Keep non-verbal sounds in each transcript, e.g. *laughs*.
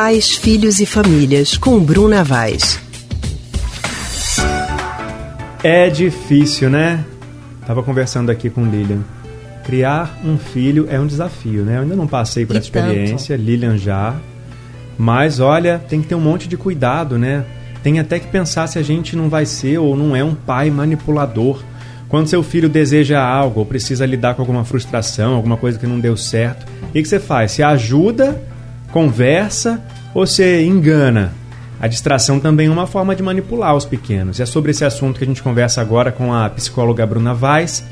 Pais, Filhos e Famílias, com Bruna Vaz. É difícil, né? Tava conversando aqui com Lilian. Criar um filho é um desafio, né? Eu ainda não passei por E essa experiência, Lilian já. Mas olha, tem que ter um monte de cuidado, né? Tem até que pensar se a gente não vai ser ou não é um pai manipulador. Quando seu filho deseja algo ou precisa lidar com alguma frustração, alguma coisa que não deu certo, o que, que você faz? Você ajuda, conversa ou você engana? A distração também é uma forma de manipular os pequenos. É sobre esse assunto que a gente conversa agora com a psicóloga Bruna Vaz,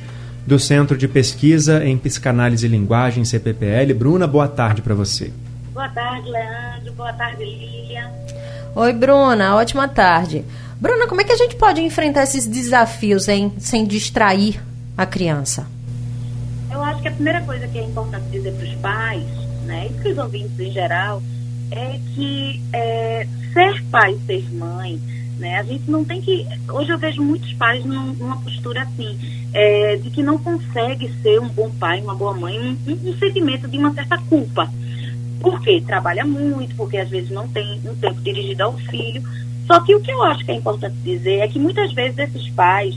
do Centro de Pesquisa em Psicanálise e Linguagem, CPPL. Bruna, boa tarde para você. Boa tarde, Leandro. Boa tarde, Lilian. Oi, Bruna. Ótima tarde. Bruna, como é que a gente pode enfrentar esses desafios hein, sem distrair a criança? Eu acho que a primeira coisa que é importante dizer para os pais, né, e para os ouvintes em geral, é que é, ser pai, ser mãe, né, a gente não tem que. Hoje eu vejo muitos pais num, numa postura assim, é, de que não consegue ser um bom pai, uma boa mãe, um, um sentimento de uma certa culpa. Porque trabalha muito, porque às vezes não tem um tempo dirigido ao filho. Só que o que eu acho que é importante dizer é que muitas vezes esses pais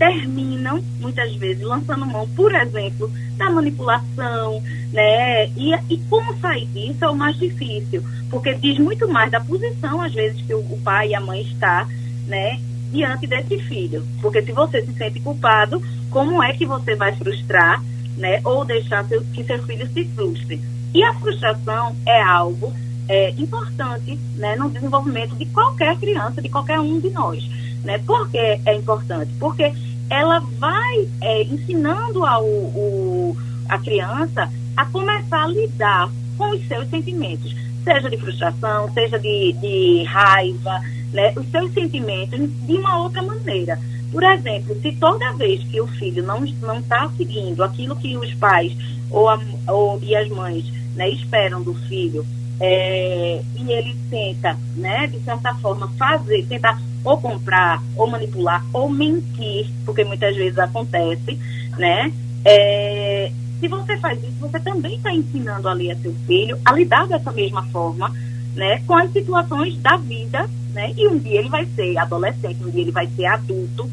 terminam, muitas vezes, lançando mão, por exemplo, da manipulação, né? E, e como sair disso é o mais difícil, porque diz muito mais da posição, às vezes, que o, o pai e a mãe está, né? Diante desse filho. Porque se você se sente culpado, como é que você vai frustrar, né? Ou deixar seu, que seu filho se frustre? E a frustração é algo é, importante né, no desenvolvimento de qualquer criança, de qualquer um de nós. Né? Por que é importante? Porque ela vai é, ensinando ao, o, a criança a começar a lidar com os seus sentimentos, seja de frustração, seja de, de raiva, né? os seus sentimentos de uma outra maneira. Por exemplo, se toda vez que o filho não está seguindo aquilo que os pais ou, a, ou e as mães né, esperam do filho, é, e ele tenta, né, de certa forma, fazer, tentar ou comprar, ou manipular, ou mentir, porque muitas vezes acontece, né? É, se você faz isso, você também está ensinando ali a seu filho a lidar dessa mesma forma, né, com as situações da vida, né? E um dia ele vai ser adolescente, um dia ele vai ser adulto,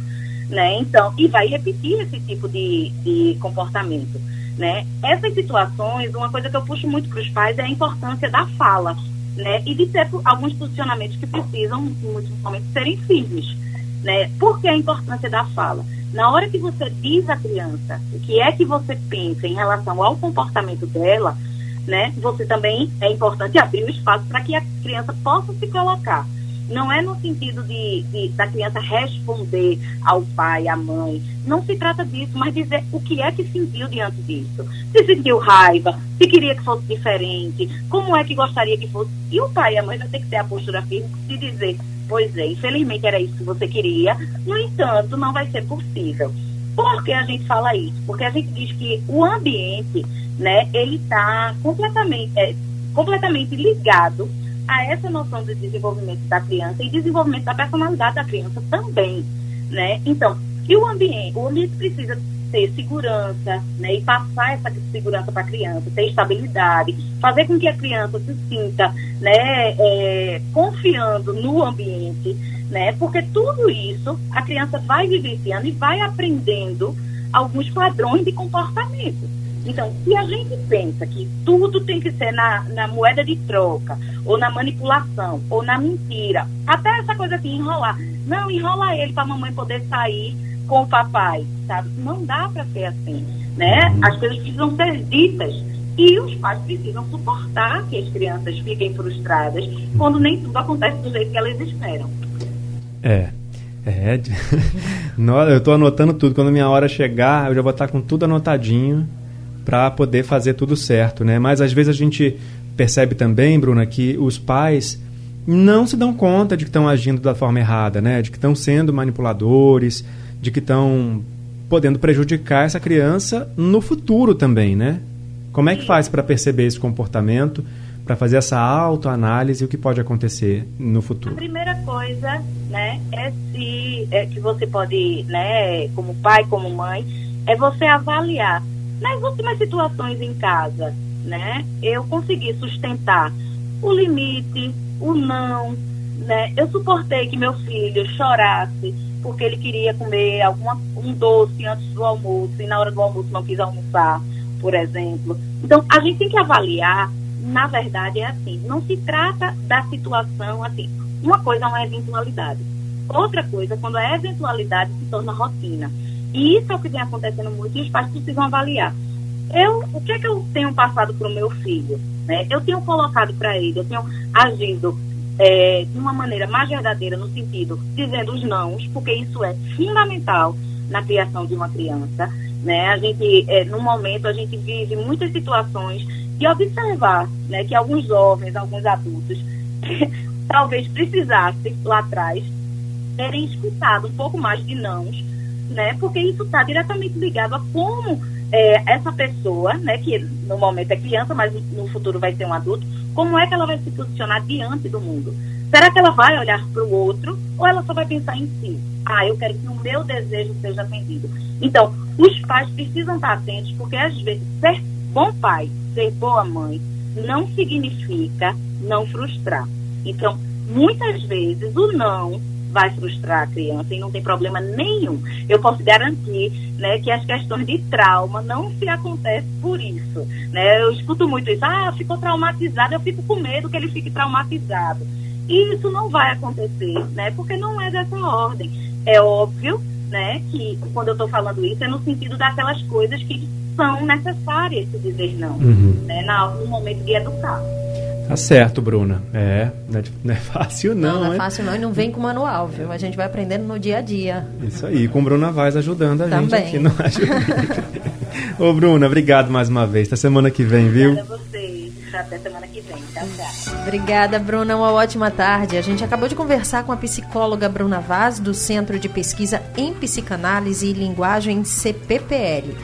né? Então, e vai repetir esse tipo de, de comportamento. Né? Essas situações, uma coisa que eu puxo muito para os pais é a importância da fala, né? E de ter alguns posicionamentos que precisam, muitos momentos, serem firmes, né? Por que a importância da fala? Na hora que você diz à criança o que é que você pensa em relação ao comportamento dela, né? Você também é importante abrir o espaço para que a criança possa se colocar não é no sentido de, de, da criança responder ao pai, à mãe. Não se trata disso, mas dizer o que é que sentiu diante disso. Se sentiu raiva, se queria que fosse diferente, como é que gostaria que fosse. E o pai e a mãe vai ter que ter a postura firme de dizer, pois é, infelizmente era isso que você queria, no entanto, não vai ser possível. Por que a gente fala isso? Porque a gente diz que o ambiente, né, ele está completamente, é, completamente ligado a essa noção de desenvolvimento da criança e desenvolvimento da personalidade da criança também, né? Então, e o ambiente, o ambiente precisa ter segurança, né? E passar essa segurança para a criança, ter estabilidade, fazer com que a criança se sinta, né? É, confiando no ambiente, né? Porque tudo isso a criança vai vivenciando e vai aprendendo alguns padrões de comportamento. Então, se a gente pensa que tudo tem que ser na, na moeda de troca, ou na manipulação, ou na mentira, até essa coisa assim, enrolar. Não, enrola ele para a mamãe poder sair com o papai, sabe? Não dá para ser assim, né? As coisas precisam ser ditas. E os pais precisam suportar que as crianças fiquem frustradas quando nem tudo acontece do jeito que elas esperam. É. É, *laughs* eu estou anotando tudo. Quando minha hora chegar, eu já vou estar com tudo anotadinho para poder fazer tudo certo, né? Mas às vezes a gente percebe também, Bruna, que os pais não se dão conta de que estão agindo da forma errada, né? De que estão sendo manipuladores, de que estão podendo prejudicar essa criança no futuro também, né? Como é que faz para perceber esse comportamento, para fazer essa autoanálise e o que pode acontecer no futuro? A primeira coisa, né, é se é que você pode, né, como pai, como mãe, é você avaliar nas últimas situações em casa, né, eu consegui sustentar o limite, o não, né? Eu suportei que meu filho chorasse porque ele queria comer alguma, um doce antes do almoço e na hora do almoço não quis almoçar, por exemplo. Então, a gente tem que avaliar, na verdade, é assim, não se trata da situação assim. Uma coisa é uma eventualidade. Outra coisa é quando a eventualidade se torna rotina. E isso é o que vem acontecendo muito e os pais precisam avaliar. Eu, o que é que eu tenho passado para o meu filho? Né? Eu tenho colocado para ele, eu tenho agido é, de uma maneira mais verdadeira, no sentido, dizendo os nãos, porque isso é fundamental na criação de uma criança. Né? A gente, é, no momento, a gente vive muitas situações de observar né, que alguns jovens, alguns adultos, *laughs* talvez precisassem lá atrás terem escutado um pouco mais de nãos, né? Porque isso está diretamente ligado a como é, essa pessoa, né, que no momento é criança, mas no futuro vai ser um adulto, como é que ela vai se posicionar diante do mundo? Será que ela vai olhar para o outro ou ela só vai pensar em si? Ah, eu quero que o meu desejo seja atendido. Então, os pais precisam estar atentos, porque às vezes ser bom pai, ser boa mãe, não significa não frustrar. Então, muitas vezes o não vai frustrar a criança e não tem problema nenhum. Eu posso garantir né, que as questões de trauma não se acontecem por isso. Né? Eu escuto muito isso, ah, ficou traumatizado, eu fico com medo que ele fique traumatizado. E isso não vai acontecer, né? Porque não é dessa ordem. É óbvio, né, que quando eu estou falando isso é no sentido daquelas coisas que são necessárias se dizer não, uhum. né, no momento de educar. Tá certo, Bruna. É, não é, não é *laughs* fácil não, Não, não é fácil não e não vem com manual, viu? A gente vai aprendendo no dia a dia. Isso aí, com Bruna Vaz ajudando a Também. gente aqui no *laughs* Ô, Bruna, obrigado mais uma vez. Até semana que vem, viu? Obrigada a vocês. Até semana que vem. Tchau, tchau. Obrigada, Bruna. Uma ótima tarde. A gente acabou de conversar com a psicóloga Bruna Vaz, do Centro de Pesquisa em Psicanálise e Linguagem CPPL.